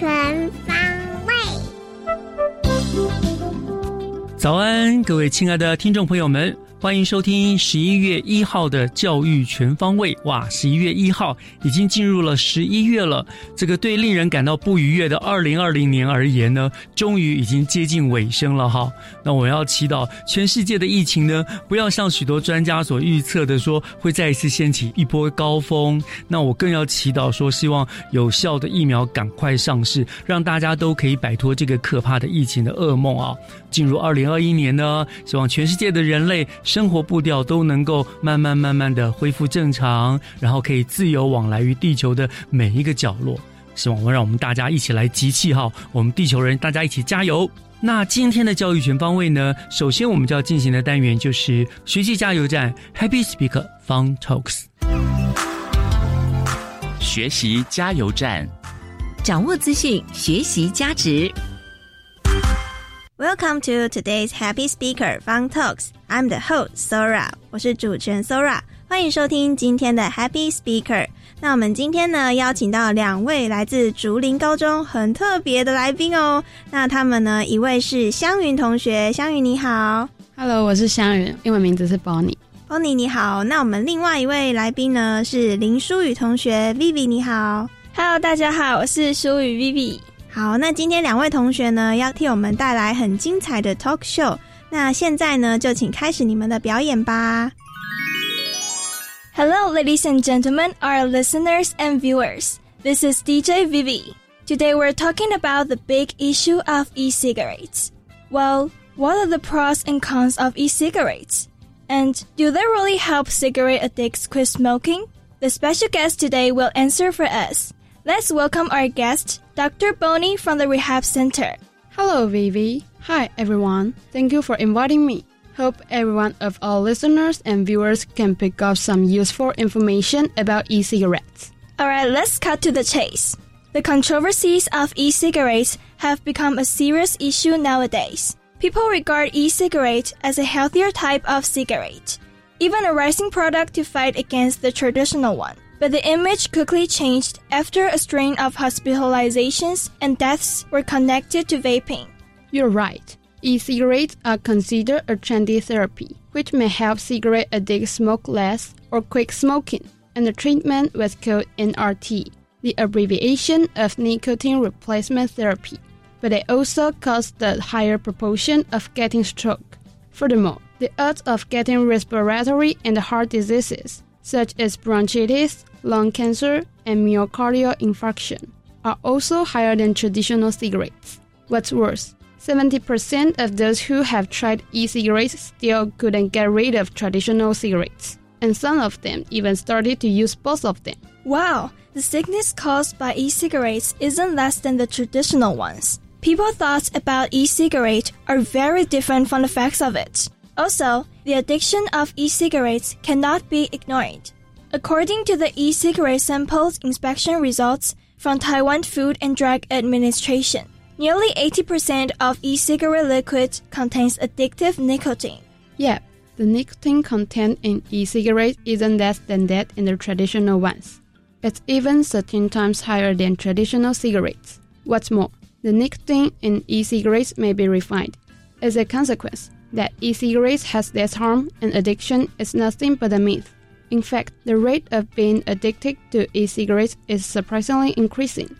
全方位早安，各位亲爱的听众朋友们。欢迎收听十一月一号的教育全方位。哇，十一月一号已经进入了十一月了。这个对令人感到不愉悦的二零二零年而言呢，终于已经接近尾声了哈。那我要祈祷全世界的疫情呢，不要像许多专家所预测的说会再一次掀起一波高峰。那我更要祈祷说，希望有效的疫苗赶快上市，让大家都可以摆脱这个可怕的疫情的噩梦啊。进入二零二一年呢，希望全世界的人类。生活步调都能够慢慢慢慢的恢复正常，然后可以自由往来于地球的每一个角落。希望我们让我们大家一起来集气哈，我们地球人大家一起加油。那今天的教育全方位呢，首先我们就要进行的单元就是学习加油站 Happy Speaker Fun Talks。学习加油站，掌握资讯，学习价值。Welcome to today's Happy Speaker Fun Talks. I'm the host Sora，我是主持人 Sora，欢迎收听今天的 Happy Speaker。那我们今天呢，邀请到两位来自竹林高中很特别的来宾哦。那他们呢，一位是香云同学，香云你好，Hello，我是香云，英文名字是 Bonnie。Bonnie 你好。那我们另外一位来宾呢，是林淑雨同学，Vivi 你好，Hello，大家好，我是淑雨 Vivi。好，那今天两位同学呢，要替我们带来很精彩的 talk show。那现在呢，就请开始你们的表演吧。Hello, ladies and gentlemen, our listeners and viewers. This is DJ Vivi. Today we're talking about the big issue of e-cigarettes. Well, what are the pros and cons of e-cigarettes? And do they really help cigarette addicts quit smoking? The special guest today will answer for us. Let's welcome our guest, Dr. Bonnie from the Rehab Center. Hello, Vivi. Hi, everyone. Thank you for inviting me. Hope everyone of our listeners and viewers can pick up some useful information about e-cigarettes. Alright, let's cut to the chase. The controversies of e-cigarettes have become a serious issue nowadays. People regard e-cigarette as a healthier type of cigarette, even a rising product to fight against the traditional one. But the image quickly changed after a string of hospitalizations and deaths were connected to vaping. You're right. E-cigarettes are considered a trendy therapy, which may help cigarette addicts smoke less or quit smoking, and the treatment was called NRT, the abbreviation of nicotine replacement therapy. But they also cause the higher proportion of getting stroke. Furthermore, the odds of getting respiratory and heart diseases, such as bronchitis, lung cancer, and myocardial infarction are also higher than traditional cigarettes. What's worse, 70% of those who have tried e-cigarettes still couldn't get rid of traditional cigarettes, and some of them even started to use both of them. Wow, the sickness caused by e-cigarettes isn't less than the traditional ones. People's thoughts about e-cigarette are very different from the facts of it. Also, the addiction of e-cigarettes cannot be ignored. According to the e-cigarette samples inspection results from Taiwan Food and Drug Administration, nearly 80% of e-cigarette liquid contains addictive nicotine. Yep, the nicotine content in e-cigarettes isn't less than that in the traditional ones. It's even 13 times higher than traditional cigarettes. What's more, the nicotine in e-cigarettes may be refined. As a consequence, that e-cigarettes has less harm and addiction is nothing but a myth. In fact, the rate of being addicted to e-cigarettes is surprisingly increasing.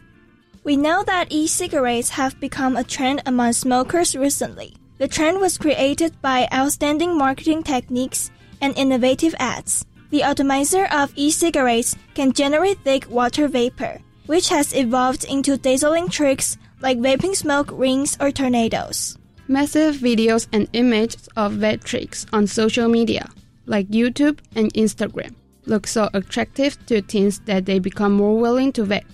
We know that e cigarettes have become a trend among smokers recently. The trend was created by outstanding marketing techniques and innovative ads. The atomizer of e cigarettes can generate thick water vapor, which has evolved into dazzling tricks like vaping smoke rings or tornadoes. Massive videos and images of vape tricks on social media, like YouTube and Instagram, look so attractive to teens that they become more willing to vape.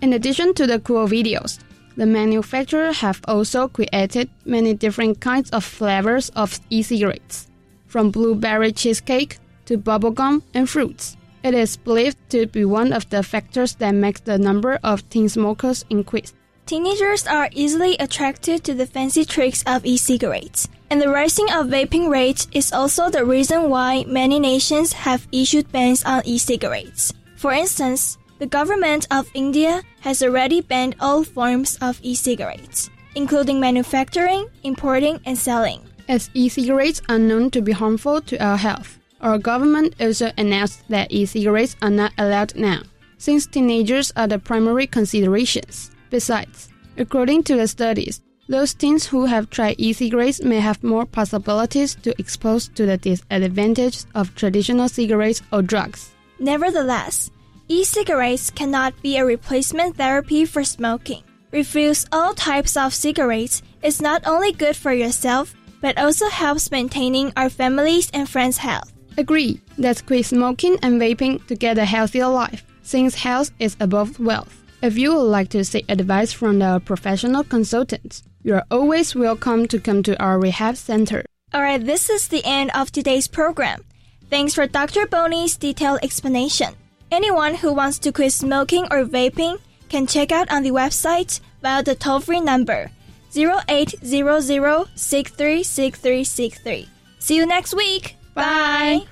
In addition to the cool videos, the manufacturer have also created many different kinds of flavors of e-cigarettes, from blueberry cheesecake to bubblegum and fruits. It is believed to be one of the factors that makes the number of teen smokers increase. Teenagers are easily attracted to the fancy tricks of e-cigarettes, and the rising of vaping rates is also the reason why many nations have issued bans on e-cigarettes. For instance, the government of India has already banned all forms of e-cigarettes, including manufacturing, importing, and selling. As e-cigarettes are known to be harmful to our health, our government also announced that e-cigarettes are not allowed now, since teenagers are the primary considerations. Besides, according to the studies, those teens who have tried e-cigarettes may have more possibilities to expose to the disadvantages of traditional cigarettes or drugs. Nevertheless, E-cigarettes cannot be a replacement therapy for smoking. Refuse all types of cigarettes is not only good for yourself, but also helps maintaining our families and friends' health. Agree. Let's quit smoking and vaping to get a healthier life, since health is above wealth. If you would like to seek advice from our professional consultants, you are always welcome to come to our rehab center. Alright, this is the end of today's program. Thanks for Dr. Boney's detailed explanation. Anyone who wants to quit smoking or vaping can check out on the website via the toll-free number 0800-636363. See you next week. Bye.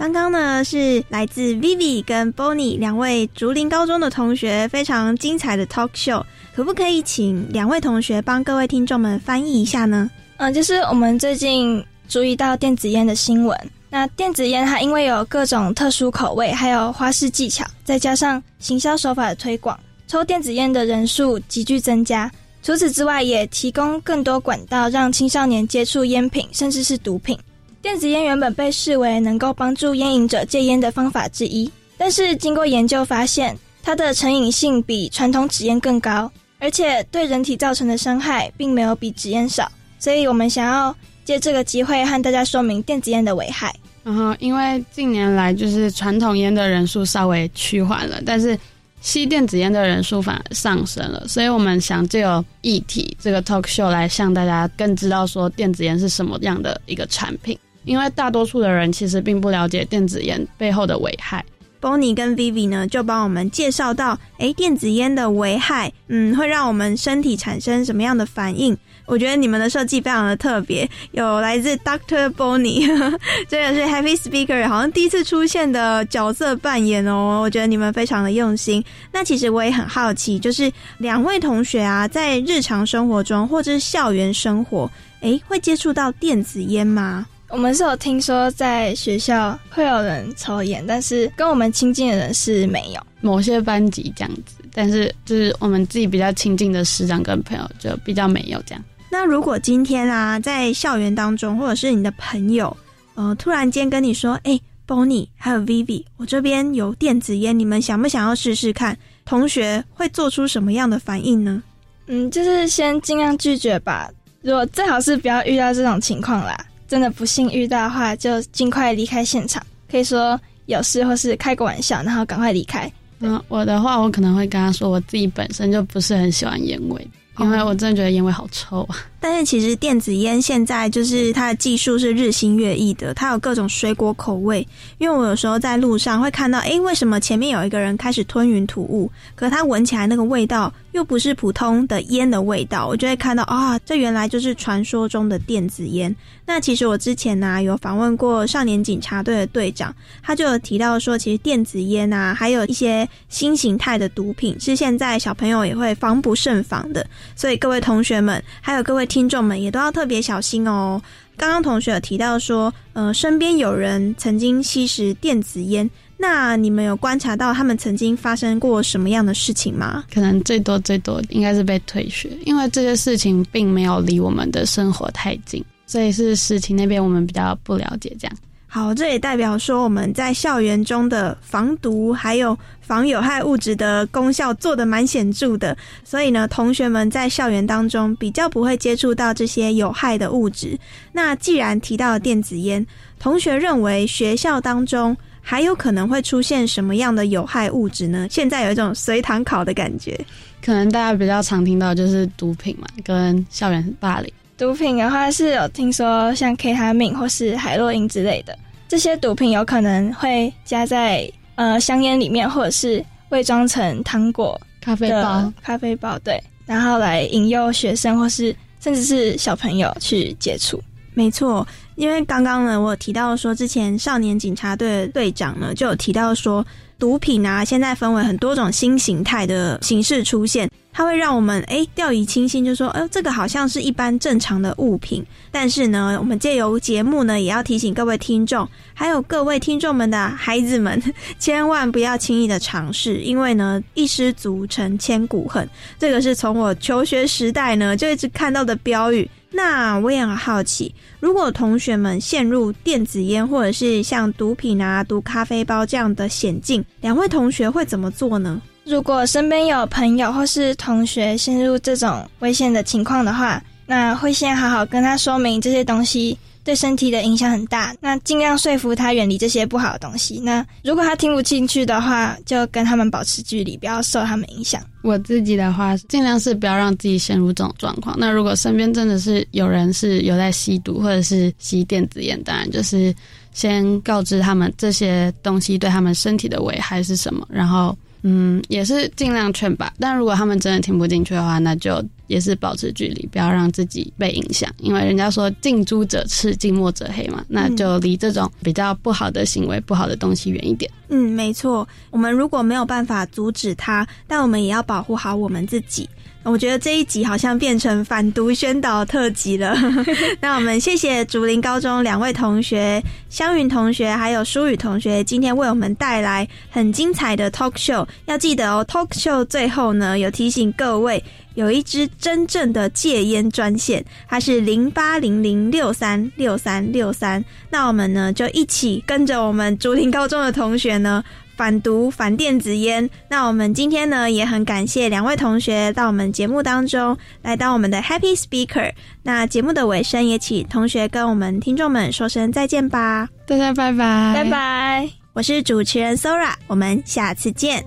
刚刚呢是来自 Vivi 跟 Bonnie 两位竹林高中的同学非常精彩的 talk show，可不可以请两位同学帮各位听众们翻译一下呢？嗯，就是我们最近注意到电子烟的新闻。那电子烟它因为有各种特殊口味，还有花式技巧，再加上行销手法的推广，抽电子烟的人数急剧增加。除此之外，也提供更多管道让青少年接触烟品，甚至是毒品。电子烟原本被视为能够帮助烟瘾者戒烟的方法之一，但是经过研究发现，它的成瘾性比传统纸烟更高，而且对人体造成的伤害并没有比纸烟少。所以我们想要。借这个机会和大家说明电子烟的危害。然后，因为近年来就是传统烟的人数稍微趋缓了，但是吸电子烟的人数反而上升了，所以我们想借由议题这个 talk show 来向大家更知道说电子烟是什么样的一个产品，因为大多数的人其实并不了解电子烟背后的危害。Bonnie 跟 Vivi 呢，就帮我们介绍到，哎，电子烟的危害，嗯，会让我们身体产生什么样的反应？我觉得你们的设计非常的特别，有来自 Doctor Bonnie，这个是 Happy Speaker，好像第一次出现的角色扮演哦。我觉得你们非常的用心。那其实我也很好奇，就是两位同学啊，在日常生活中或者是校园生活，哎，会接触到电子烟吗？我们是有听说在学校会有人抽烟，但是跟我们亲近的人是没有。某些班级这样子，但是就是我们自己比较亲近的师长跟朋友就比较没有这样。那如果今天啊，在校园当中，或者是你的朋友，呃，突然间跟你说：“哎，Bonnie 还有 Vivi，我这边有电子烟，你们想不想要试试看？”同学会做出什么样的反应呢？嗯，就是先尽量拒绝吧。如果最好是不要遇到这种情况啦，真的不幸遇到的话，就尽快离开现场。可以说有事或是开个玩笑，然后赶快离开。嗯，我的话，我可能会跟他说，我自己本身就不是很喜欢烟味。因为我真的觉得烟味好臭啊！但是其实电子烟现在就是它的技术是日新月异的，它有各种水果口味。因为我有时候在路上会看到，诶，为什么前面有一个人开始吞云吐雾，可他闻起来那个味道又不是普通的烟的味道，我就会看到啊，这原来就是传说中的电子烟。那其实我之前呢有访问过少年警察队的队长，他就有提到说，其实电子烟啊，还有一些新形态的毒品，是现在小朋友也会防不胜防的。所以各位同学们，还有各位听众们，也都要特别小心哦。刚刚同学有提到说，呃，身边有人曾经吸食电子烟，那你们有观察到他们曾经发生过什么样的事情吗？可能最多最多应该是被退学，因为这些事情并没有离我们的生活太近。所以是实情那边我们比较不了解，这样。好，这也代表说我们在校园中的防毒还有防有害物质的功效做得蛮显著的。所以呢，同学们在校园当中比较不会接触到这些有害的物质。那既然提到了电子烟，同学认为学校当中还有可能会出现什么样的有害物质呢？现在有一种随堂考的感觉，可能大家比较常听到就是毒品嘛，跟校园霸凌。毒品的话是有听说像 K 他命或是海洛因之类的，这些毒品有可能会加在呃香烟里面，或者是伪装成糖果、咖啡包、咖啡包，对，然后来引诱学生或是甚至是小朋友去接触。没错，因为刚刚呢，我提到说之前少年警察队队长呢就有提到说。毒品啊，现在分为很多种新形态的形式出现，它会让我们哎掉以轻心，就说哎这个好像是一般正常的物品。但是呢，我们借由节目呢，也要提醒各位听众，还有各位听众们的孩子们，千万不要轻易的尝试，因为呢一失足成千古恨。这个是从我求学时代呢就一直看到的标语。那我也很好奇，如果同学们陷入电子烟或者是像毒品啊、毒咖啡包这样的险境，两位同学会怎么做呢？如果身边有朋友或是同学陷入这种危险的情况的话，那会先好好跟他说明这些东西。对身体的影响很大，那尽量说服他远离这些不好的东西。那如果他听不进去的话，就跟他们保持距离，不要受他们影响。我自己的话，尽量是不要让自己陷入这种状况。那如果身边真的是有人是有在吸毒或者是吸电子烟，当然就是先告知他们这些东西对他们身体的危害是什么，然后。嗯，也是尽量劝吧。但如果他们真的听不进去的话，那就也是保持距离，不要让自己被影响。因为人家说近朱者赤，近墨者黑嘛，那就离这种比较不好的行为、不好的东西远一点。嗯，没错。我们如果没有办法阻止他，但我们也要保护好我们自己。我觉得这一集好像变成反毒宣导特辑了。那我们谢谢竹林高中两位同学，湘云同学还有舒雨同学，今天为我们带来很精彩的 talk show。要记得哦，talk show 最后呢有提醒各位，有一支真正的戒烟专线，它是零八零零六三六三六三。那我们呢就一起跟着我们竹林高中的同学呢。反毒反电子烟。那我们今天呢，也很感谢两位同学到我们节目当中来当我们的 Happy Speaker。那节目的尾声，也请同学跟我们听众们说声再见吧。大家拜拜，拜拜。我是主持人 Sora，我们下次见。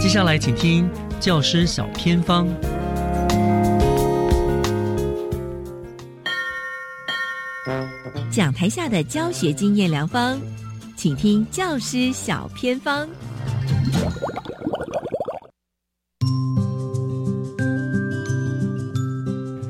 接下来，请听教师小偏方。讲台下的教学经验良方，请听教师小偏方。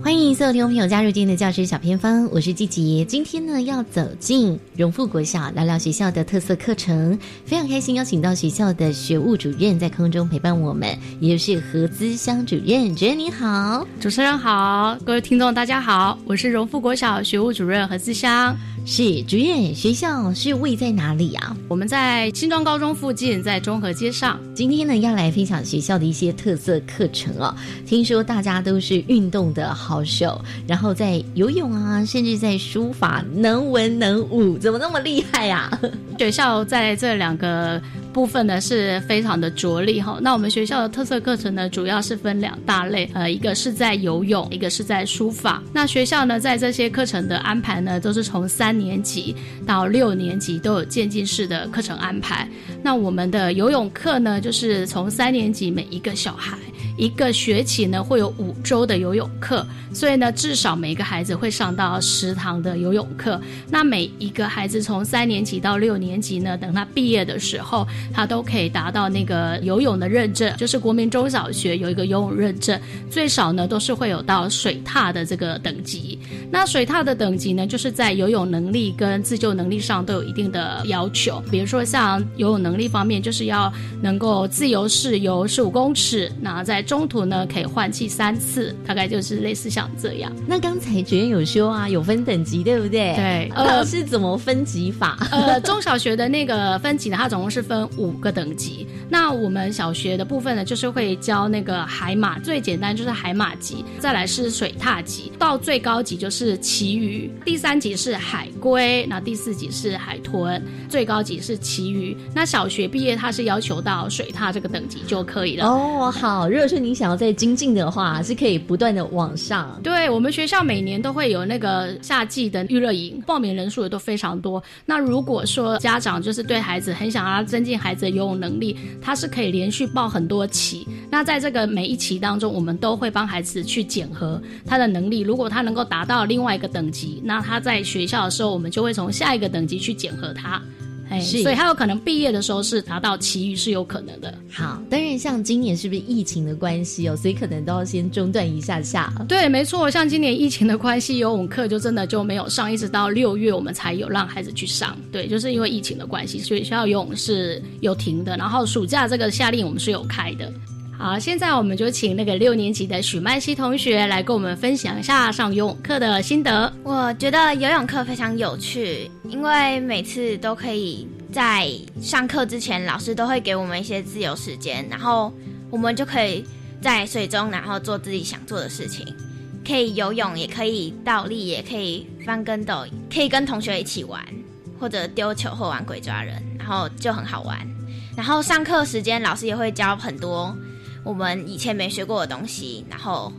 欢迎所有听众朋友加入今天的教师小偏方，我是季杰。今天呢，要走进荣富国小，聊聊学校的特色课程。非常开心邀请到学校的学务主任在空中陪伴我们，也就是何资香主任。主任你好，主持人好，各位听众大家好，我是荣富国小学务主任何资香。是主任，学校是位在哪里啊？我们在新庄高中附近，在中和街上。今天呢，要来分享学校的一些特色课程哦。听说大家都是运动的好好手，然后在游泳啊，甚至在书法能文能武，怎么那么厉害呀？学校在这两个。部分呢是非常的着力哈，那我们学校的特色课程呢，主要是分两大类，呃，一个是在游泳，一个是在书法。那学校呢，在这些课程的安排呢，都是从三年级到六年级都有渐进式的课程安排。那我们的游泳课呢，就是从三年级每一个小孩一个学期呢会有五周的游泳课，所以呢至少每个孩子会上到十堂的游泳课。那每一个孩子从三年级到六年级呢，等他毕业的时候，他都可以达到那个游泳的认证，就是国民中小学有一个游泳认证，最少呢都是会有到水踏的这个等级。那水踏的等级呢，就是在游泳能力跟自救能力上都有一定的要求，比如说像游泳能力方面，就是要能够自由式游十五公尺，那在中途呢可以换气三次，大概就是类似像这样。那刚才主任有修啊，有分等级，对不对？对，呃，是怎么分级法？呃，中小学的那个分级呢，它总共是分五个等级。那我们小学的部分呢，就是会教那个海马，最简单就是海马级，再来是水獭级，到最高级就是旗鱼，第三级是海龟，那第四级是海豚，最高级是旗鱼。那小学毕业，它是要求到水獭这个等级就可以了。哦，好，如果说你想要再精进的话，是可以不断的往上。对我们学校每年都会有那个夏季的娱乐营，报名人数也都非常多。那如果说家长就是对孩子很想要增进孩子的游泳能力，他是可以连续报很多期。那在这个每一期当中，我们都会帮孩子去检核他的能力。如果他能够达到另外一个等级，那他在学校的时候，我们就会从下一个等级去检核他。哎，所以他有可能毕业的时候是达到其余是有可能的。好，当然像今年是不是疫情的关系哦，所以可能都要先中断一下下。对，没错，像今年疫情的关系，游泳课就真的就没有上，一直到六月我们才有让孩子去上。对，就是因为疫情的关系，所以学校游泳是有停的。然后暑假这个夏令我们是有开的。好，现在我们就请那个六年级的许曼希同学来跟我们分享一下上游泳课的心得。我觉得游泳课非常有趣，因为每次都可以在上课之前，老师都会给我们一些自由时间，然后我们就可以在水中，然后做自己想做的事情，可以游泳，也可以倒立，也可以翻跟斗，可以跟同学一起玩，或者丢球或玩鬼抓人，然后就很好玩。然后上课时间，老师也会教很多。我们以前没学过的东西，然后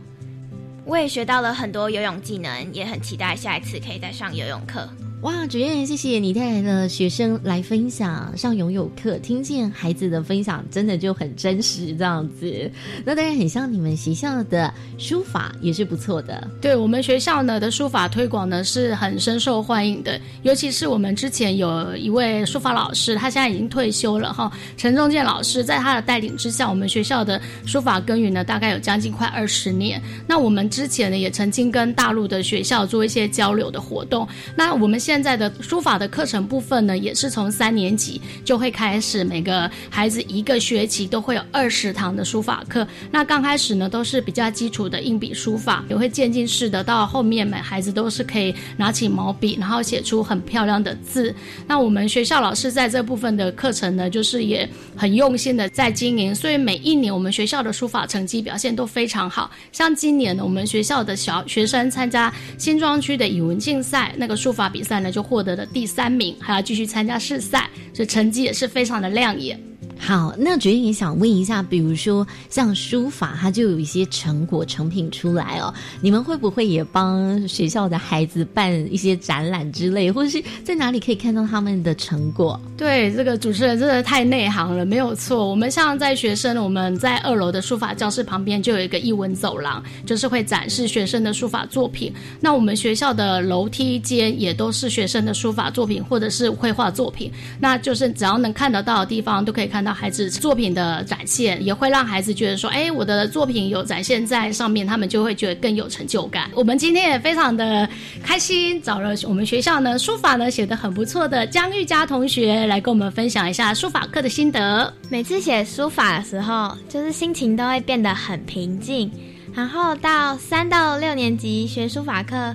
我也学到了很多游泳技能，也很期待下一次可以再上游泳课。哇，主任，谢谢你带来的学生来分享上游泳课，听见孩子的分享，真的就很真实这样子。那当然很像你们学校的书法也是不错的。对我们学校呢的书法推广呢是很深受欢迎的，尤其是我们之前有一位书法老师，他现在已经退休了哈，陈仲健老师，在他的带领之下，我们学校的书法耕耘呢大概有将近快二十年。那我们之前呢也曾经跟大陆的学校做一些交流的活动。那我们现在的书法的课程部分呢，也是从三年级就会开始，每个孩子一个学期都会有二十堂的书法课。那刚开始呢，都是比较基础的硬笔书法，也会渐进式的，到后面每孩子都是可以拿起毛笔，然后写出很漂亮的字。那我们学校老师在这部分的课程呢，就是也很用心的在经营，所以每一年我们学校的书法成绩表现都非常好。像今年呢，我们学校的小学生参加新庄区的语文竞赛，那个书法比赛就。获得了第三名，还要继续参加试赛，所以成绩也是非常的亮眼。好，那主任也想问一下，比如说像书法，它就有一些成果成品出来哦，你们会不会也帮学校的孩子办一些展览之类，或者是在哪里可以看到他们的成果？对，这个主持人真的太内行了，没有错。我们像在学生，我们在二楼的书法教室旁边就有一个艺文走廊，就是会展示学生的书法作品。那我们学校的楼梯间也都是学生的书法作品或者是绘画作品，那就是只要能看得到的地方都可以看。到孩子作品的展现，也会让孩子觉得说：“哎，我的作品有展现在上面，他们就会觉得更有成就感。”我们今天也非常的开心，找了我们学校呢书法呢写的很不错的江玉佳同学来跟我们分享一下书法课的心得。每次写书法的时候，就是心情都会变得很平静，然后到三到六年级学书法课，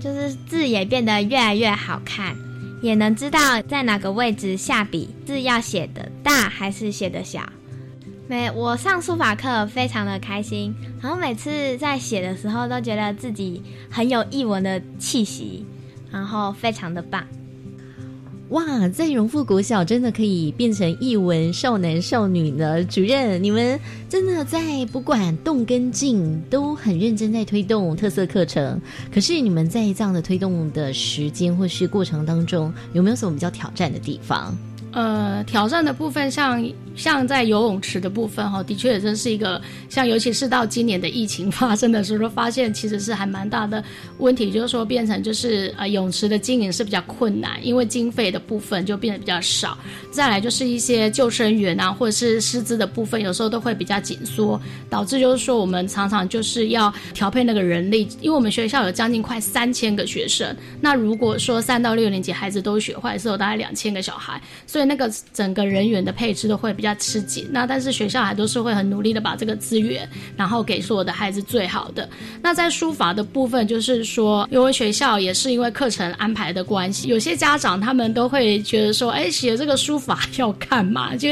就是字也变得越来越好看。也能知道在哪个位置下笔，字要写的大还是写的小。每我上书法课非常的开心，然后每次在写的时候都觉得自己很有译文的气息，然后非常的棒。哇，在荣富国小真的可以变成译文少男少女呢！主任，你们真的在不管动跟静都很认真在推动特色课程。可是你们在这样的推动的时间或是过程当中，有没有什么比较挑战的地方？呃，挑战的部分像。像在游泳池的部分哈，的确也真是一个像，尤其是到今年的疫情发生的时候，发现其实是还蛮大的问题，就是说变成就是呃泳池的经营是比较困难，因为经费的部分就变得比较少。再来就是一些救生员啊，或者是师资的部分，有时候都会比较紧缩，导致就是说我们常常就是要调配那个人力，因为我们学校有将近快三千个学生，那如果说三到六年级孩子都学坏，是有大概两千个小孩，所以那个整个人员的配置都会比较。吃紧，那但是学校还都是会很努力的把这个资源，然后给所有的孩子最好的。那在书法的部分，就是说，因为学校也是因为课程安排的关系，有些家长他们都会觉得说，哎，写这个书法要干嘛？就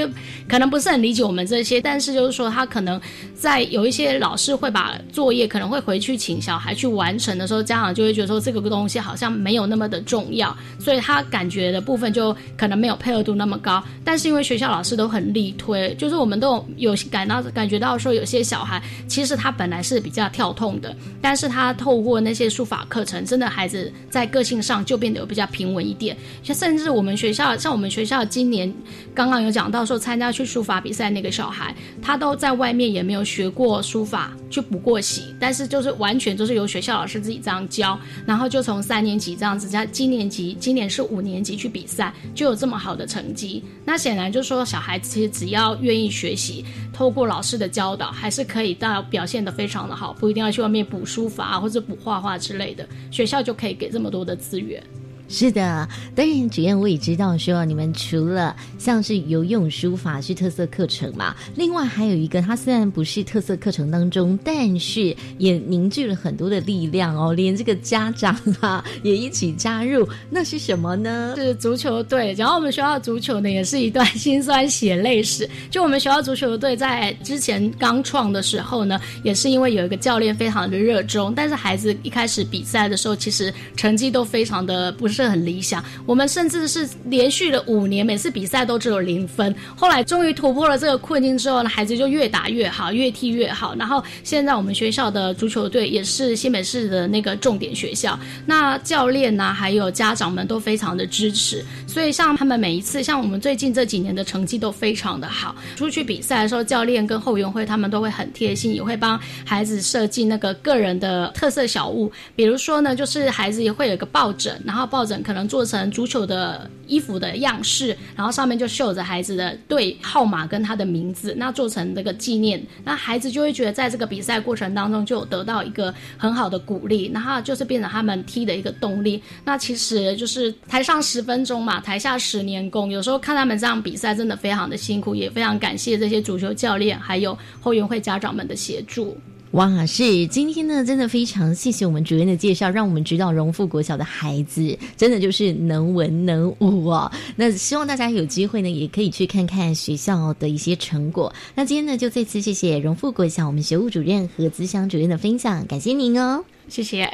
可能不是很理解我们这些，但是就是说，他可能在有一些老师会把作业可能会回去请小孩去完成的时候，家长就会觉得说，这个东西好像没有那么的重要，所以他感觉的部分就可能没有配合度那么高。但是因为学校老师都很厉一推，就是我们都有有感到感觉到说，有些小孩其实他本来是比较跳痛的，但是他透过那些书法课程，真的孩子在个性上就变得比较平稳一点。像甚至我们学校，像我们学校今年刚刚有讲到说，参加去书法比赛那个小孩，他都在外面也没有学过书法，去补过习，但是就是完全都是由学校老师自己这样教，然后就从三年级这样子，在今年级今年是五年级去比赛，就有这么好的成绩。那显然就是说，小孩子其实只要愿意学习，透过老师的教导，还是可以到表现的非常的好，不一定要去外面补书法或者补画画之类的，学校就可以给这么多的资源。是的，当然，主任我也知道，说你们除了像是游泳、书法是特色课程嘛，另外还有一个，它虽然不是特色课程当中，但是也凝聚了很多的力量哦，连这个家长啊 也一起加入，那是什么呢？是足球队。然后我们学校足球呢，也是一段辛酸血泪史。就我们学校足球队在之前刚创的时候呢，也是因为有一个教练非常的热衷，但是孩子一开始比赛的时候，其实成绩都非常的不是。很理想，我们甚至是连续了五年，每次比赛都只有零分。后来终于突破了这个困境之后呢，孩子就越打越好，越踢越好。然后现在我们学校的足球队也是新北市的那个重点学校，那教练呐，还有家长们都非常的支持。所以像他们每一次，像我们最近这几年的成绩都非常的好。出去比赛的时候，教练跟后援会他们都会很贴心，也会帮孩子设计那个个人的特色小物。比如说呢，就是孩子也会有个抱枕，然后抱。可能做成足球的衣服的样式，然后上面就绣着孩子的队号码跟他的名字，那做成这个纪念，那孩子就会觉得在这个比赛过程当中就得到一个很好的鼓励，然后就是变成他们踢的一个动力。那其实就是台上十分钟嘛，台下十年功。有时候看他们这样比赛，真的非常的辛苦，也非常感谢这些足球教练还有后援会家长们的协助。哇，是今天呢，真的非常谢谢我们主任的介绍，让我们知道荣富国小的孩子真的就是能文能武哦。那希望大家有机会呢，也可以去看看学校的一些成果。那今天呢，就再次谢谢荣富国小我们学务主任和资乡主任的分享，感谢您哦，谢谢。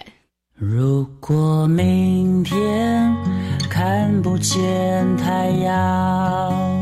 如果明天看不见太阳。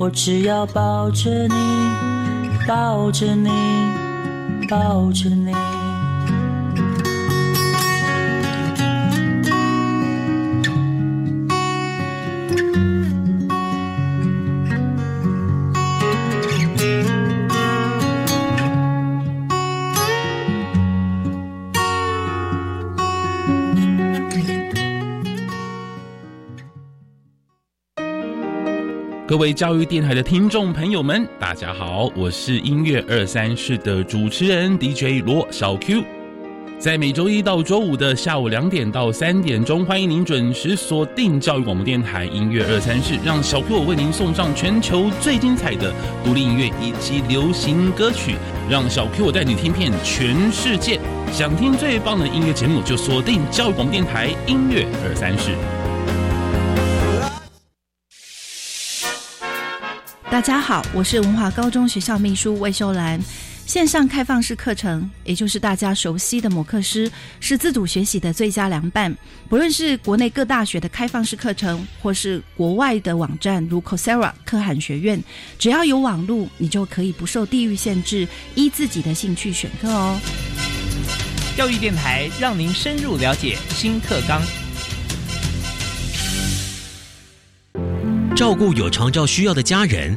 我只要抱着你，抱着你，抱着你。各位教育电台的听众朋友们，大家好，我是音乐二三室的主持人 DJ 罗小 Q，在每周一到周五的下午两点到三点钟，欢迎您准时锁定教育广播电台音乐二三室，让小 Q 我为您送上全球最精彩的独立音乐以及流行歌曲，让小 Q 我带你听遍全世界。想听最棒的音乐节目，就锁定教育广播电台音乐二三室。大家好，我是文华高中学校秘书魏秀兰。线上开放式课程，也就是大家熟悉的摩课师，是自主学习的最佳良伴。不论是国内各大学的开放式课程，或是国外的网站如 Coursera、可汗学院，只要有网路，你就可以不受地域限制，依自己的兴趣选课哦。教育电台让您深入了解新课纲。照顾有长照需要的家人，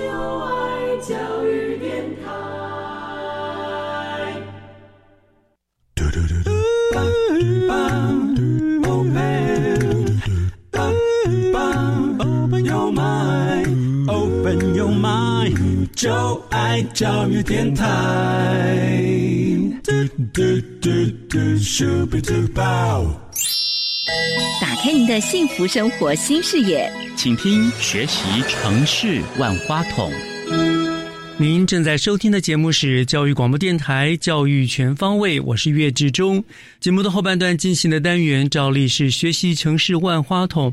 就爱教育电台。Open your mind, open your mind，就爱教育电台。打开您的幸福生活新视野，请听学习城市万花筒。您正在收听的节目是教育广播电台《教育全方位》，我是岳志忠。节目的后半段进行的单元照例是学习城市万花筒。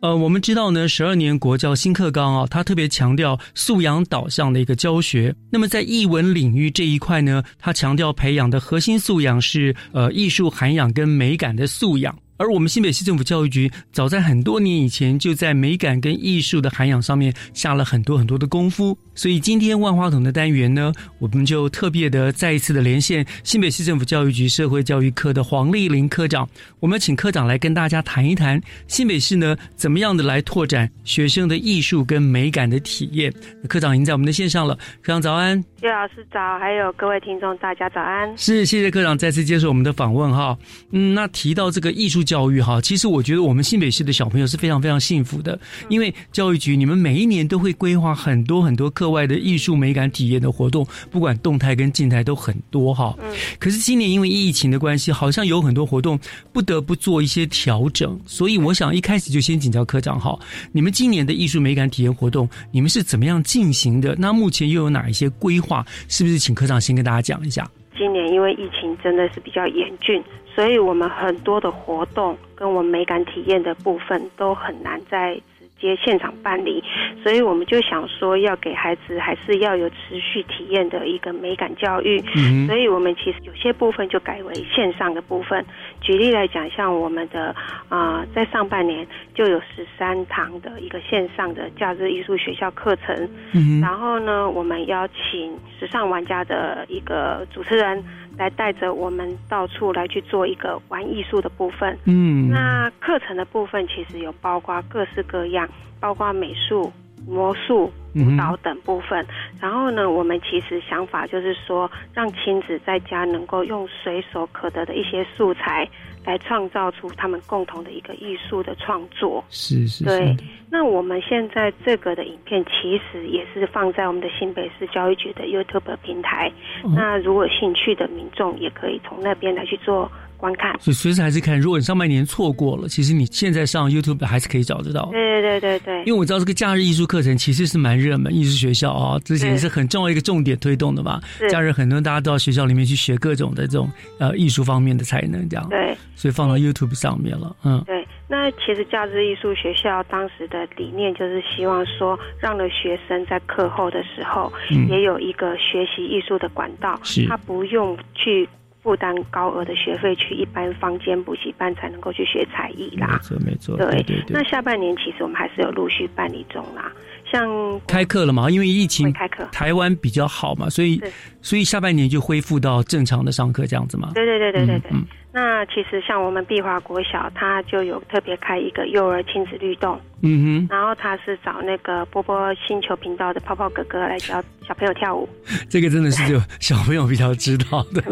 呃，我们知道呢，十二年国教新课纲啊，它特别强调素养导向的一个教学。那么在译文领域这一块呢，它强调培养的核心素养是呃艺术涵养跟美感的素养。而我们新北市政府教育局早在很多年以前就在美感跟艺术的涵养上面下了很多很多的功夫，所以今天万花筒的单元呢，我们就特别的再一次的连线新北市政府教育局社会教育科的黄丽玲科长，我们请科长来跟大家谈一谈新北市呢怎么样的来拓展学生的艺术跟美感的体验。科长已经在我们的线上了，科长早安，叶老师早，还有各位听众大家早安。是，谢谢科长再次接受我们的访问哈。嗯，那提到这个艺术。教育哈，其实我觉得我们新北市的小朋友是非常非常幸福的，因为教育局你们每一年都会规划很多很多课外的艺术美感体验的活动，不管动态跟静态都很多哈。嗯。可是今年因为疫情的关系，好像有很多活动不得不做一些调整，所以我想一开始就先请教科长哈，你们今年的艺术美感体验活动，你们是怎么样进行的？那目前又有哪一些规划？是不是请科长先跟大家讲一下？今年因为疫情真的是比较严峻。所以我们很多的活动跟我们美感体验的部分都很难在直接现场办理，所以我们就想说要给孩子还是要有持续体验的一个美感教育。嗯，所以我们其实有些部分就改为线上的部分。举例来讲，像我们的啊，在上半年就有十三堂的一个线上的假日艺术学校课程。嗯，然后呢，我们邀请时尚玩家的一个主持人。来带着我们到处来去做一个玩艺术的部分。嗯，那课程的部分其实有包括各式各样，包括美术、魔术、嗯舞蹈等部分。然后呢，我们其实想法就是说，让亲子在家能够用随手可得的一些素材，来创造出他们共同的一个艺术的创作。是是对，，那我们现在这个的影片其实也是放在我们的新北市教育局的 YouTube 平台。哦那如果有兴趣的民众也可以从那边来去做观看。所以随时还是看。如果你上半年错过了，其实你现在上 YouTube 还是可以找得到。对对对对对，因为我知道这个假日艺术课程其实是蛮热门，艺术学校啊、之前对是很重要一个重点推动的嘛。是假日很多人大家都到学校里面去学各种的这种呃艺术方面的才能，这样。对，所以放到 YouTube 上面了，嗯。对，那其实假日艺术学校当时的理念就是希望说，让了学生在课后的时候，嗯也有一个学习艺术的管道，是他不用去负担高额的学费去一般坊间补习班才能够去学才艺啦没。错没错，对对对那下半年其实我们还是有陆续办理中啦，像开课了嘛？因为疫情会开课台湾比较好嘛，所以所以下半年就恢复到正常的上课这样子嘛。对对对对对对。嗯那其实像我们碧华国小，它就有特别开一个幼儿亲子律动，嗯哼然后他是找那个波波星球频道的泡泡哥哥来教小朋友跳舞。哼，这个真的是只有小朋友比较知道的。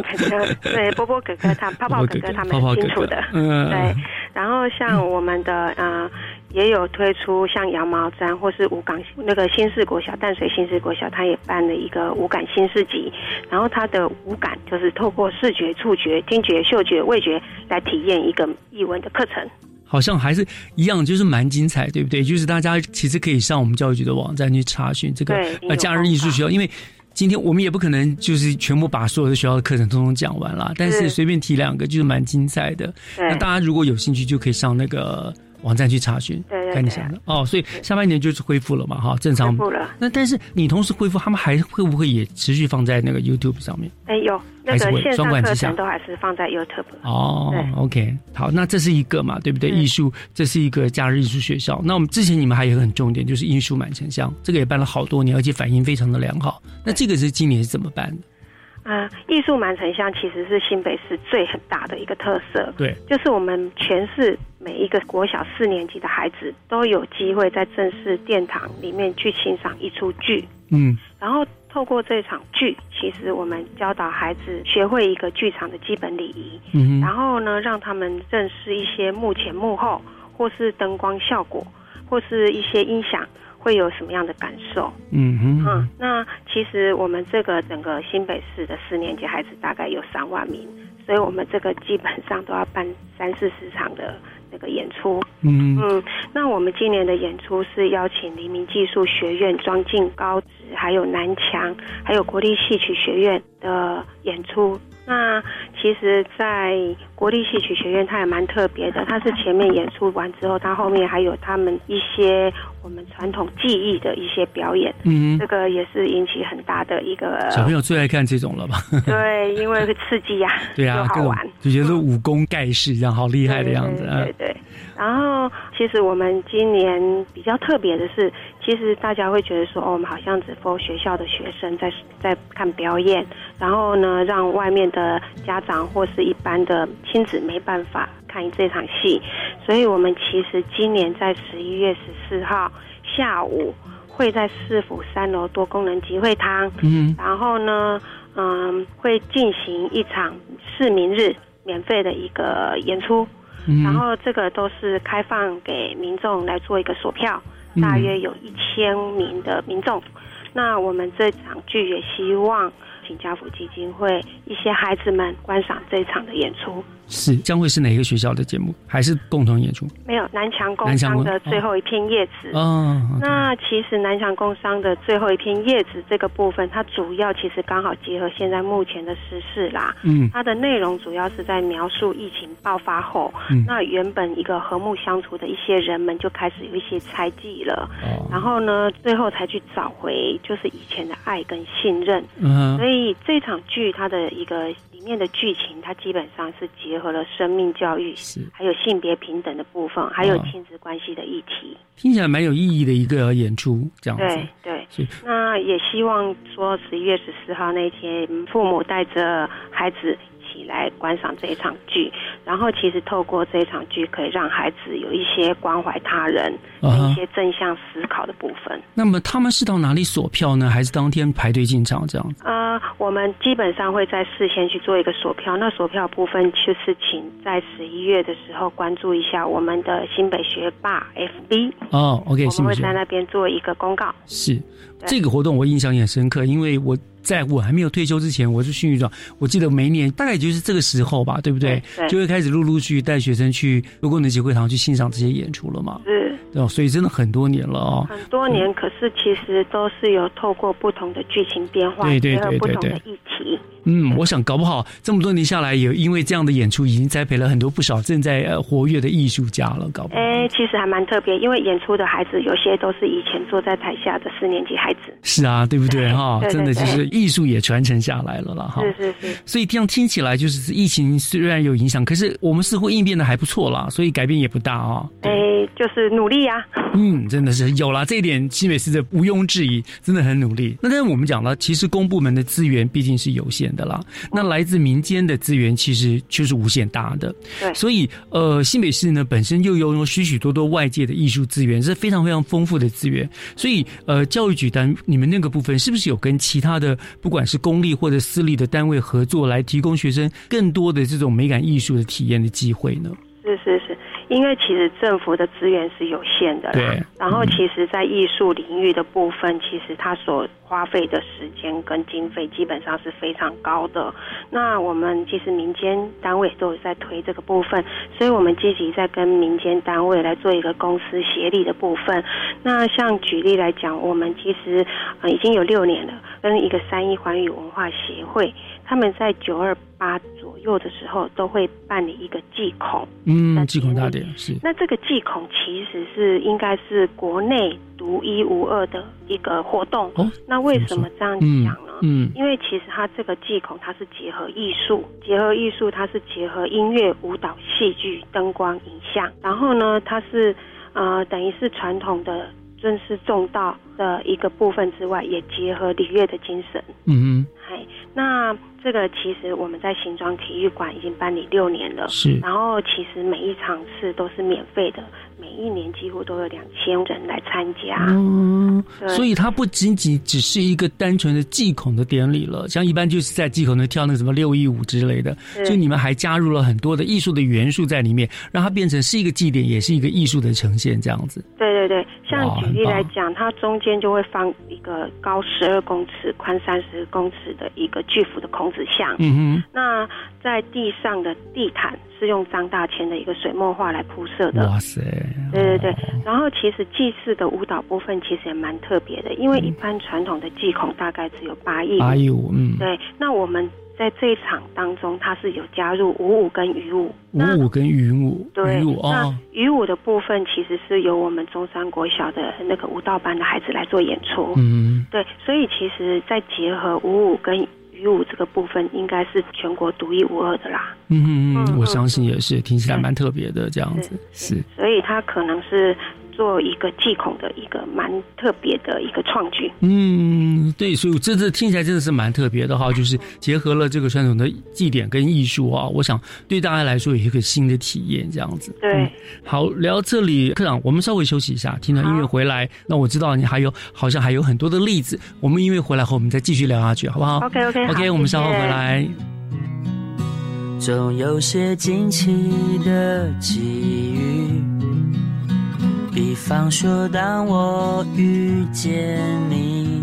对，波波哥哥他 泡泡哥哥他们清楚的。嗯对。然后像我们的呃，也有推出像羊毛毡或是五港那个新市国小淡水新市国小，它也办了一个五感新市集。然后它的五感就是透过视觉、触觉、听觉、嗅觉、味觉来体验一个译文的课程。好像还是一样，就是蛮精彩，对不对？就是大家其实可以上我们教育局的网站去查询这个呃假日艺术学校，因为今天我们也不可能就是全部把所有的学校的课程通通讲完啦，但是是随便提两个就是蛮精彩的。那大家如果有兴趣，就可以上那个网站去查询，对对对看你想的哦。所以下半年就是恢复了嘛，哈，正常恢复了。那但是你同时恢复，他们还会不会也持续放在那个 YouTube 上面？哎，有那个线上课程都还是放在 YouTube。哦，OK，好，那这是一个嘛，对不对？嗯艺术，这是一个假日艺术学校。那我们之前你们还有一个很重点，就是艺术满城乡，这个也办了好多年，而且反应非常的良好。那这个是今年是怎么办的？啊，艺术满城乡其实是新北市最很大的一个特色。对，就是我们全市每一个国小四年级的孩子都有机会在正式殿堂里面去欣赏一出剧，嗯。然后透过这场剧，其实我们教导孩子学会一个剧场的基本礼仪，嗯然后呢，让他们认识一些幕前幕后，或是灯光效果，或是一些音响会有什么样的感受。嗯哼，嗯，那其实我们这个整个新北市的四年级孩子大概有三万名，所以我们这个基本上都要办三四十场的那个演出。嗯嗯，那我们今年的演出是邀请黎明技术学院、庄敬高职，还有南强，还有国立戏曲学院的演出。那其实，在国立戏曲学院，它也蛮特别的。它是前面演出完之后，它后面还有他们一些我们传统技艺的一些表演。嗯这个也是引起很大的一个小朋友最爱看这种了吧？对，因为会刺激呀、对啊，各种又好玩。就觉得武功盖世一样，好厉害的样子！对对。然后，其实我们今年比较特别的是，其实大家会觉得说，哦，我们好像只 for 学校的学生在在看表演，然后呢，让外面的家长或是一般的亲子没办法看这场戏。所以我们其实今年在十一月十四号下午会在市府三楼多功能集会堂，嗯然后呢，嗯，会进行一场市民日免费的一个演出，嗯然后这个都是开放给民众来做一个索票，嗯大约有一千名的民众。那我们这场剧也希望请家福基金会一些孩子们观赏这场的演出。是将会是哪一个学校的节目？还是共同演出？没有南强工南强工商的最后一片叶子。哦那其实南强工商的最后一片叶子这个部分，它主要其实刚好结合现在目前的时事啦。嗯它的内容主要是在描述疫情爆发后，嗯那原本一个和睦相处的一些人们就开始有一些猜忌了。哦然后呢，最后才去找回就是以前的爱跟信任。嗯所以这场剧它的一个里面的剧情，它基本上是结合了生命教育，还有性别平等的部分，还有哦亲子关系的议题。听起来蛮有意义的一个演出，这样子。对对是，那也希望说十一月十四号那天，父母带着孩子一起来观赏这一场剧。然后其实透过这一场剧，可以让孩子有一些关怀他人、一些正向思考的部分。那么他们是到哪里锁票呢？还是当天排队进场这样子？呃，我们基本上会在事先去做一个锁票，那锁票部分就是请在十一月的时候关注一下我们的新北学霸 FB，哦，OK，我们会在那边做一个公告。是这个活动，我印象也很深刻，因为我在我还没有退休之前，我是训育长，我记得每一年大概也就是这个时候吧，对不对？对对就会开始陆陆续续带学生去多功能集会堂去欣赏这些演出了嘛。是对哦，所以真的很多年了哦。很多年，可是其实都是有透过不同的剧情变化，对对结合对对不同的对议题。嗯，我想搞不好这么多年下来，也因为这样的演出，已经栽培了很多不少正在呃活跃的艺术家了，搞不好。哎，其实还蛮特别，因为演出的孩子有些都是以前坐在台下的四年级孩子。是啊，对不对哈？对对真的就是对艺术也传承下来了啦哈。是是是，所以这样听起来，就是疫情虽然有影响，可是我们似乎应变的还不错啦，所以改变也不大啊、哎，就是努力呀、嗯，真的是有啦，这一点新北市的毋庸置疑，真的很努力。那但是我们讲了，其实公部门的资源毕竟是有限的啦，那来自民间的资源其实却是无限大的。对所以呃，新北市呢本身又拥有许许多多外界的艺术资源，是非常非常丰富的资源。所以呃，教育局单你们那个部分是不是有跟其他的不管是公立或者私立的单位合作，来提供学生更多的这种美感艺术的体验的机会呢？是是是，因为其实政府的资源是有限的啦。对然后其实，在艺术领域的部分，其实它所花费的时间跟经费基本上是非常高的。那我们其实民间单位都有在推这个部分，所以我们积极在跟民间单位来做一个公司协力的部分。那像举例来讲，我们其实呃已经有六年了，跟一个三一环宇文化协会，他们在九二八左右的时候都会办理一个祭孔。嗯，祭孔大典是那这个祭孔其实是应该是国内独一无二的一个活动。哦，那为什么这样讲呢？嗯因为其实它这个祭孔它是结合艺术，结合艺术它是结合音乐、舞蹈、戏剧、灯光、影像，然后呢，它是呃等于是传统的尊师重道的一个部分之外，也结合礼乐的精神。嗯嗨，那这个其实我们在新庄体育馆已经办理六年了，是然后其实每一场次都是免费的，每一年几乎都有两千人来参加。嗯，所以它不仅仅只是一个单纯的祭孔的典礼了，像一般就是在祭孔那跳那个什么六一舞之类的，是就你们还加入了很多的艺术的元素在里面，让它变成是一个祭典，也是一个艺术的呈现，这样子。对对对，像哇举例来讲，它中间就会放一个高十二公尺、宽三十公尺的一个巨幅的孔子像。嗯那在地上的地毯是用张大千的一个水墨画来铺设，的。哇塞，对对对，然后其实祭祀的舞蹈部分其实也蛮特别的，因为一般传统的祭孔大概只有八义。八一五，嗯，对，那我们在这一场当中，它是有加入舞舞跟鱼舞。舞舞跟云舞，对，那哦，鱼舞的部分其实是由我们中山国小的那个舞蹈班的孩子来做演出。嗯，对，所以其实，再结合舞舞跟鱼舞这个部分，应该是全国独一无二的啦。嗯嗯嗯，嗯我相信也是，听起来蛮特别的这样子，是。所以它可能是做一个祭孔的一个蛮特别的一个创举。嗯，对，所以这这听起来真的是蛮特别的哈，就是结合了这个传统的祭典跟艺术啊，我想对大家来说有一个新的体验，这样子。对嗯好，聊到这里，科长，我们稍微休息一下，听到音乐回来，那我知道你还有好像还有很多的例子，我们音乐回来后，我们再继续聊下去，好不好？OK OK OK，我们稍后谢谢回来。总有些惊奇的际遇，比方说，当我遇见你，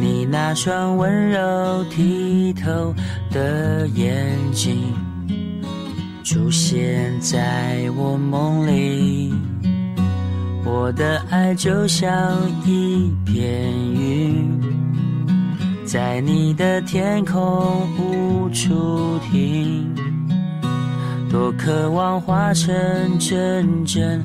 你那双温柔剔透的眼睛出现在我梦里，我的爱就像一片云。在你的天空无处停，多渴望化成阵阵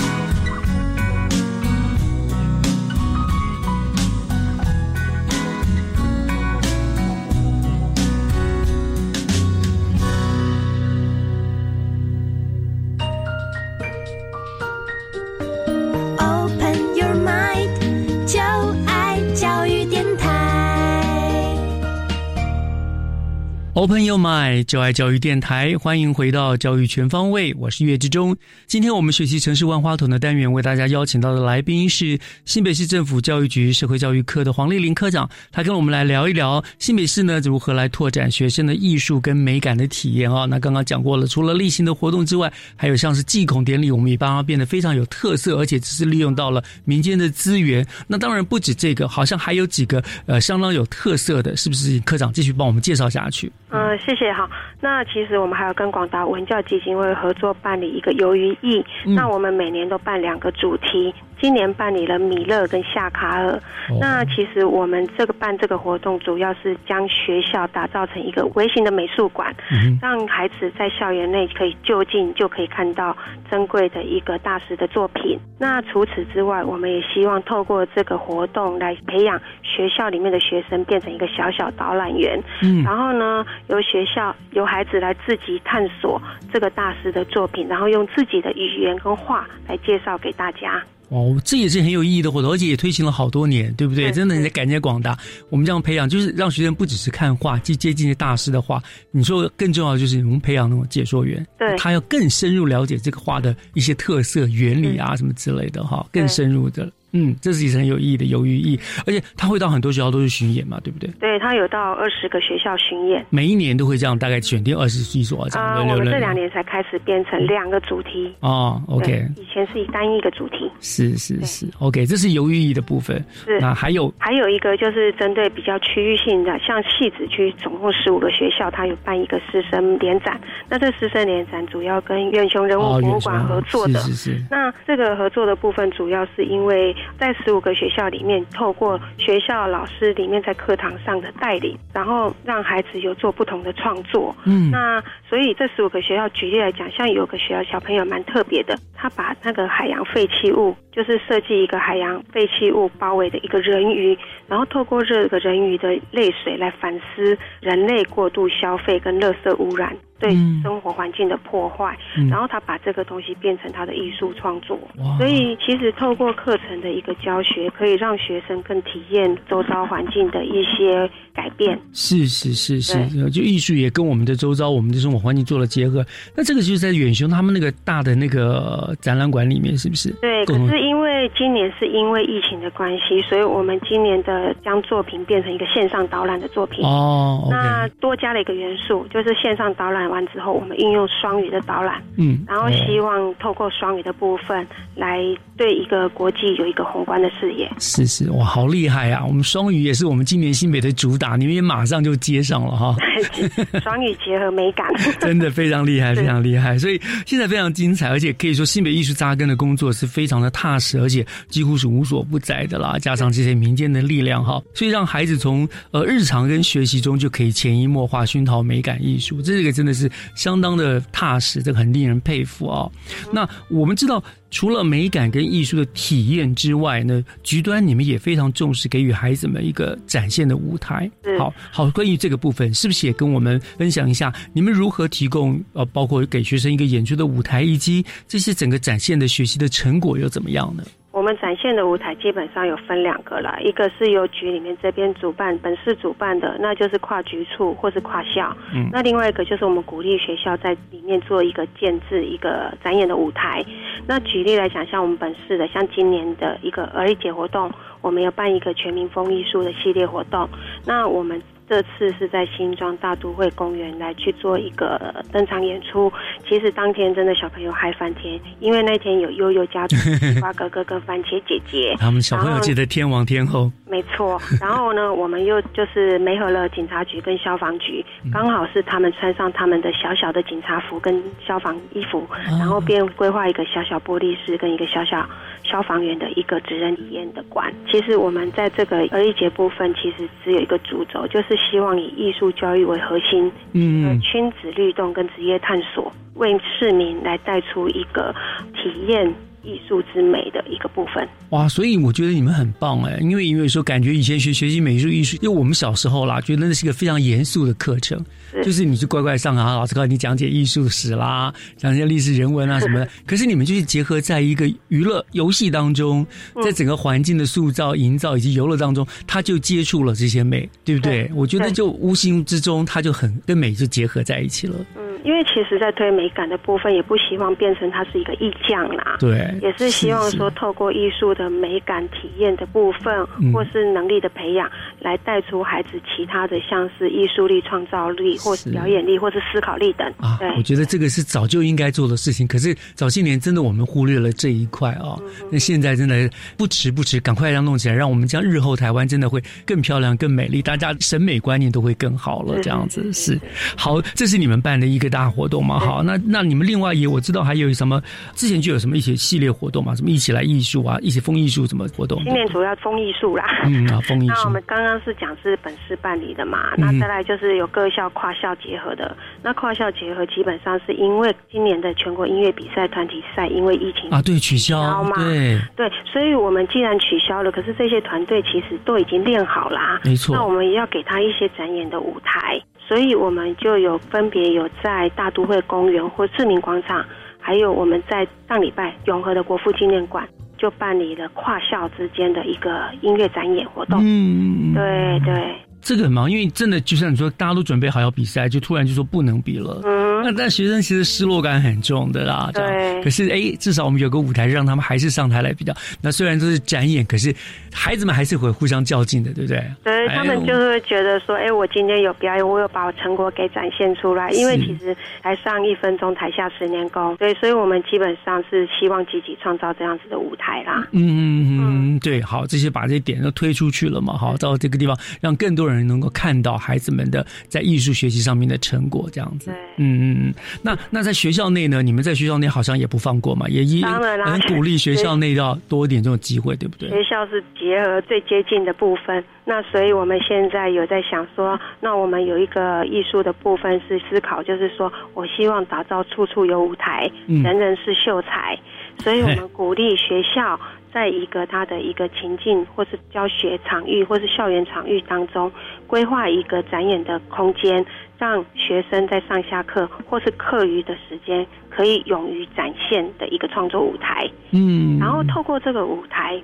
Open Your Mind，就爱教育电台，欢迎回到教育全方位，我是岳志忠。今天我们学习城市万花筒的单元，为大家邀请到的来宾是新北市政府教育局社会教育科的黄丽玲科长，他跟我们来聊一聊新北市呢如何来拓展学生的艺术跟美感的体验啊。那刚刚讲过了，除了例行的活动之外，还有像是祭孔典礼，我们也把它变得非常有特色，而且只是利用到了民间的资源。那当然不止这个，好像还有几个呃相当有特色的，是不是？科长继续帮我们介绍下去。嗯，谢谢哈。那其实我们还有跟广达文教基金会合作办理一个鱿鱼艺，嗯那我们每年都办两个主题。今年办理了米勒跟夏卡尔。那其实我们这个办这个活动，主要是将学校打造成一个微型的美术馆，让孩子在校园内可以就近就可以看到珍贵的一个大师的作品。那除此之外，我们也希望透过这个活动来培养学校里面的学生变成一个小小导览员。嗯然后呢，由学校由孩子来自己探索这个大师的作品，然后用自己的语言跟话来介绍给大家。哦，这也是很有意义的活动，而且也推行了好多年，对不对？真的，你在感谢广大，我们这样培养，就是让学生不只是看画，去接近大师的画。你说更重要的就是我们培养那种解说员，对他要更深入了解这个画的一些特色、原理啊什么之类的哈，更深入的。嗯，这是一很有意义的有寓意，而且他会到很多学校都是巡演嘛，对不对？对他有到二十个学校巡演。每一年都会这样，大概选定二十几所这啊、这两年才开始变成两个主题。哦，OK，对以前是以单一个主题。是是是，OK，这是有寓意的部分。是那还有还有一个就是针对比较区域性的，像戏子区总共十五个学校，它有办一个师生联展。那这师生联展主要跟远雄人物哦，博物馆合作的。是是是，那这个合作的部分，主要是因为在十五个学校里面，透过学校老师里面在课堂上的带领，然后让孩子有做不同的创作。嗯那所以这十五个学校，举例来讲，像有个学校小朋友蛮特别的，他把那个海洋废弃物，就是设计一个海洋废弃物包围的一个人鱼，然后透过这个人鱼的泪水来反思人类过度消费跟垃圾污染。对嗯生活环境的破坏，嗯然后他把这个东西变成他的艺术创作哇。所以其实透过课程的一个教学，可以让学生更体验周遭环境的一些改变。是是是是，就艺术也跟我们的周遭、我们的生活环境做了结合。那这个就是在远雄他们那个大的那个展览馆里面，是不是？对，可是因为今年是因为疫情的关系，所以我们今年的将作品变成一个线上导览的作品。哦那多加了一个元素，就是线上导览完之后，我们运用双语的导览，嗯。然后希望透过双语的部分来对一个国际有一个宏观的视野。是是，哇，好厉害啊！我们双语也是我们今年新北的主打，你们也马上就接上了哈。双语结合美感，真的非常厉害，非常厉害，所以现在非常精彩，而且可以说新北艺术扎根的工作是非常的踏实，而且几乎是无所不在的啦。加上这些民间的力量哈，所以让孩子从呃日常跟学习中就可以潜移默化熏陶美感艺术，这个真的是相当的踏实，这个很令人佩服啊、那我们知道。除了美感跟艺术的体验之外呢，局端你们也非常重视给予孩子们一个展现的舞台。好好，关于这个部分，是不是也跟我们分享一下，你们如何提供呃，包括给学生一个演出的舞台，以及这些整个展现的学习的成果又怎么样呢？我们展现的舞台基本上有分两个啦，一个是由局里面这边主办，本市主办的，那就是跨局处或是跨校。嗯那另外一个就是我们鼓励学校在里面做一个建制一个展演的舞台。那举例来讲，像我们本市的，像今年的一个儿艺节活动，我们要办一个全民风艺术的系列活动。那我们这次是在新庄大都会公园来去做一个呃登场演出。其实当天真的小朋友嗨翻天，因为那天有悠悠家族、西瓜哥哥跟番茄姐姐，他们小朋友记得天王天后，没错，然后呢，我们又就是媒合了警察局跟消防局，刚好是他们穿上他们的小小的警察服跟消防衣服，然后便规划一个小小玻璃室跟一个小小消防员的一个职人体验的馆。其实我们在这个儿艺节部分，其实只有一个主轴，就是希望以艺术教育为核心，嗯，亲子律动跟职业探索，为市民来带出一个体验艺术之美的一个部分。哇，所以我觉得你们很棒哎，因为因为有时候感觉以前学学习美术艺术，因为我们小时候啦，觉得那是一个非常严肃的课程，是就是你就乖乖上啊，老师告诉你讲解艺术史啦，讲解历史人文啊什么的。可是你们就是结合在一个娱乐游戏当中，嗯在整个环境的塑造、营造以及游乐当中，他就接触了这些美，对不对？我觉得就无形之中，他就很跟美就结合在一起了。嗯，因为其实，在推美感的部分，也不希望变成它是一个意匠啦。对也是希望说，透过艺术的美感体验的部分，嗯或是能力的培养，来带出孩子其他的，像是艺术力、创造力，或是表演力，或是思考力等。啊，对我觉得这个是早就应该做的事情，可是早些年真的我们忽略了这一块啊、嗯那现在真的不迟不迟，赶快让弄起来，让我们这样日后台湾真的会更漂亮、更美丽，大家审美观念都会更好了。这样子是好，这是你们办的一个大活动嘛？好，那那你们另外也我知道还有什么，之前就有什么一些系列活动嘛？什么一起来艺术啊，一起风艺术什么活动？今年主要风艺术啦。嗯啊，风艺术那我们刚刚是讲是本市办理的嘛，嗯那再来就是有各校跨校结合的。那跨校结合基本上是因为今年的全国音乐比赛团体赛因为疫情啊，对，取消，嘛对，对，所以我们既然取消了，可是这些团队其实都已经练好啦。没错那我们也要给他一些展演的舞台，所以我们就有分别有在大都会公园或市民广场，还有我们在上礼拜永和的国父纪念馆。就办理了跨校之间的一个音乐展演活动，嗯，对对，这个很忙，因为真的就像你说，大家都准备好要比赛，就突然就说不能比了。那但学生其实失落感很重的啦。对可是哎，至少我们有个舞台，让他们还是上台来比较。那虽然都是展演，可是孩子们还是会互相较劲的，对不对？对他们就是会觉得说，哎，我今天有表演，我有把我成果给展现出来。因为其实台上一分钟，台下十年功，对，所以我们基本上是希望积极创造这样子的舞台啦。嗯嗯嗯，对，好，这些把这些点都推出去了嘛，好，到这个地方让更多人能够看到孩子们的在艺术学习上面的成果，这样子。嗯嗯嗯。那那在学校内呢？你们在学校内好像也不放过嘛，也也当然啦很鼓励学校内要多一点这种机会，对不对？学校是结合最接近的部分，那所以我们现在有在想说，那我们有一个艺术的部分是思考，就是说我希望打造处处有舞台，嗯人人是秀才，所以我们鼓励学校在一个他的一个情境，或是教学场域，或是校园场域当中，规划一个展演的空间，让学生在上下课或是课余的时间，可以勇于展现的一个创作舞台。嗯，然后透过这个舞台。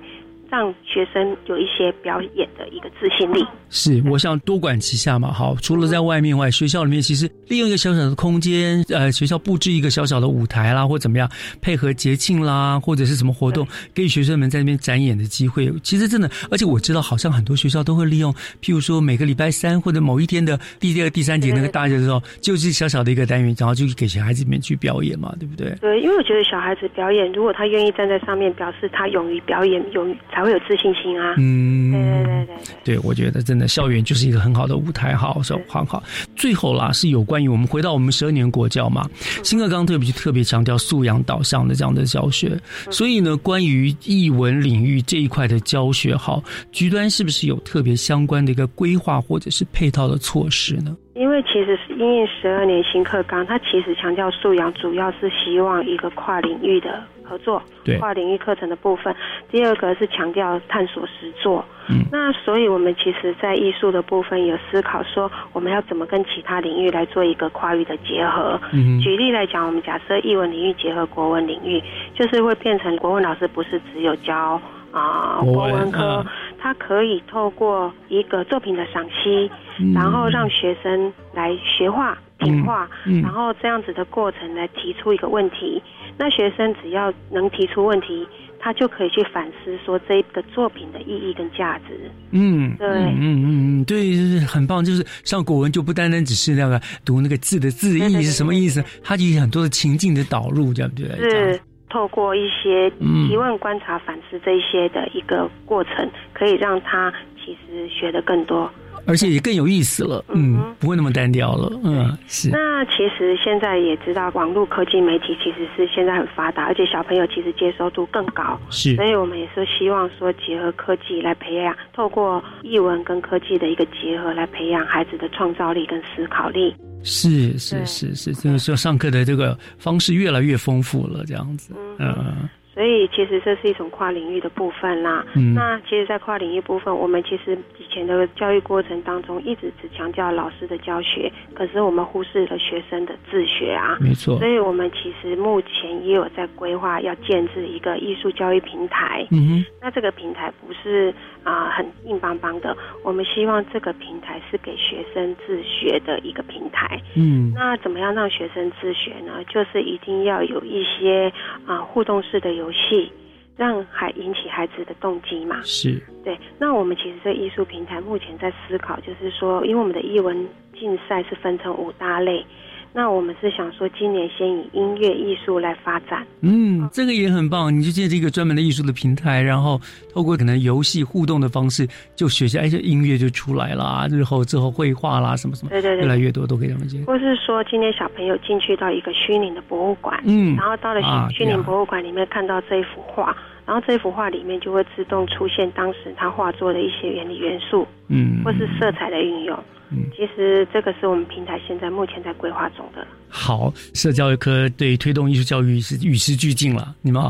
让学生有一些表演的一个自信力。是，我想多管齐下嘛。好，除了在外面外，学校里面其实利用一个小小的空间，呃，学校布置一个小小的舞台啦，或怎么样，配合节庆啦，或者是什么活动，给学生们在那边展演的机会。其实真的，而且我知道，好像很多学校都会利用，譬如说每个礼拜三或者某一天的第二、第三节那个大节的时候，就是小小的一个单元，然后就给小孩子们去表演嘛，对不对？对，因为我觉得小孩子表演，如果他愿意站在上面，表示他勇于表演，勇于。才会有自信心啊！嗯，对对对对，对我觉得真的校园就是一个很好的舞台，好，说很好。最后啦，是有关于我们回到我们十二年国教嘛，新课纲特别特别强调素养导向的这样的教学，所以呢，关于译文领域这一块的教学，好，局端是不是有特别相关的一个规划或者是配套的措施呢？因为其实是因为十二年新课纲，它其实强调素养，主要是希望一个跨领域的合作，跨领域课程的部分。第二个是强调探索实作。嗯，那所以我们其实，在艺术的部分有思考说，我们要怎么跟其他领域来做一个跨域的结合。嗯，举例来讲，我们假设译文领域结合国文领域，就是会变成国文老师不是只有教。啊，国文科，他可以透过一个作品的赏析，然后让学生来学画、品画，然后这样子的过程来提出一个问题。那学生只要能提出问题，他就可以去反思说这个作品的意义跟价值。嗯，对，嗯嗯嗯，对，就是很棒。就是像古文就不单单只是那个读那个字的字意是什么意思，它就有很多的情境的导入，对不对？是。透过一些提问、观察、反思这一些的一个过程，可以让他其实学的更多。而且也更有意思了，嗯，不会那么单调了，嗯，是。那其实现在也知道，网络科技媒体其实是现在很发达，而且小朋友其实接受度更高，是。所以我们也是希望说，结合科技来培养，透过译文跟科技的一个结合，来培养孩子的创造力跟思考力。是是是是，就是说上课的这个方式越来越丰富了，这样子，嗯。所以其实这是一种跨领域的部分啦。嗯，那其实，在跨领域部分，我们其实以前的教育过程当中，一直只强调老师的教学，可是我们忽视了学生的自学啊。没错。所以我们其实目前也有在规划要建制一个艺术教育平台。嗯哼。那这个平台不是啊很硬邦邦的，我们希望这个平台是给学生自学的一个平台。嗯。那怎么样让学生自学呢？就是一定要有一些啊互动式的游。游戏让孩引起孩子的动机嘛？是对。那我们其实这艺术平台目前在思考，就是说，因为我们的艺文竞赛是分成五大类。那我们是想说，今年先以音乐艺术来发展。嗯，这个也很棒。你就建这个专门的艺术的平台，然后透过可能游戏互动的方式，就学习，哎，这音乐就出来了。日后之后绘画啦，什么什么，对对对，越来越多都可以这么接。或是说，今天小朋友进去到一个虚拟的博物馆，嗯，然后到了虚虚拟博物馆里面看到这一幅画，然后这一幅画里面就会自动出现当时他画作的一些原理元素，嗯，或是色彩的运用。嗯，其实这个是我们平台现在目前在规划中的。好，社教育科对推动艺术教育是与时俱进了。你们，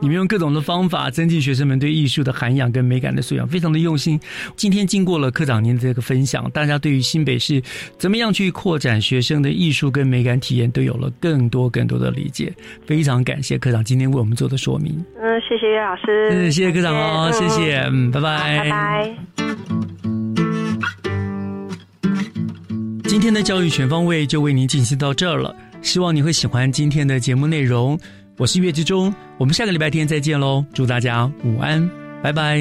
你们用各种的方法增进学生们对艺术的涵养跟美感的素养，非常的用心。今天经过了科长您的这个分享，大家对于新北市怎么样去扩展学生的艺术跟美感体验，都有了更多更多的理解。非常感谢科长今天为我们做的说明。嗯，谢谢岳老师。嗯，谢谢科长哦，谢谢。嗯，拜拜。拜拜。今天的教育全方位就为您进行到这儿了，希望你会喜欢今天的节目内容。我是岳志忠，我们下个礼拜天再见喽！祝大家午安，拜拜。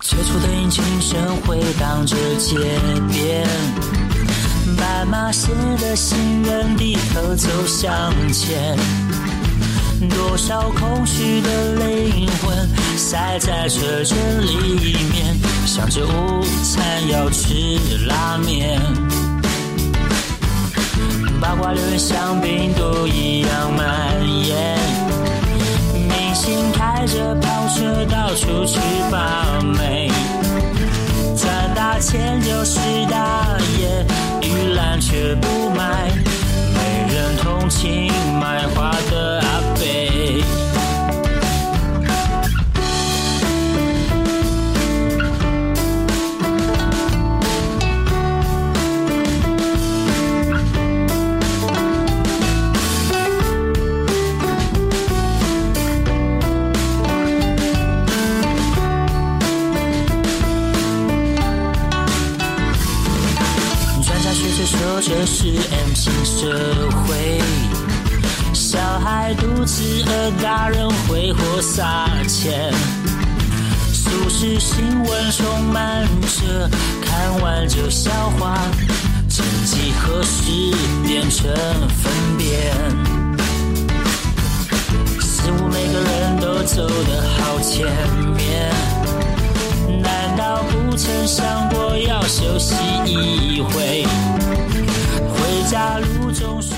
最初的引擎声回荡着街边，斑马线的行人低头走向前，多少空虚的灵魂塞在车阵里面。想着午餐要吃拉面，八卦流言像病毒一样蔓延。明星开着跑车到处去把妹，赚大钱就是大爷，玉兰却不买，没人同情卖花的阿这是 M 型社会，小孩肚子饿，大人挥霍撒钱。俗世新闻充满着，看完就消化。曾几何时变成粪便？似乎每个人都走得好前面，难道不曾想过要休息一回？回家路中。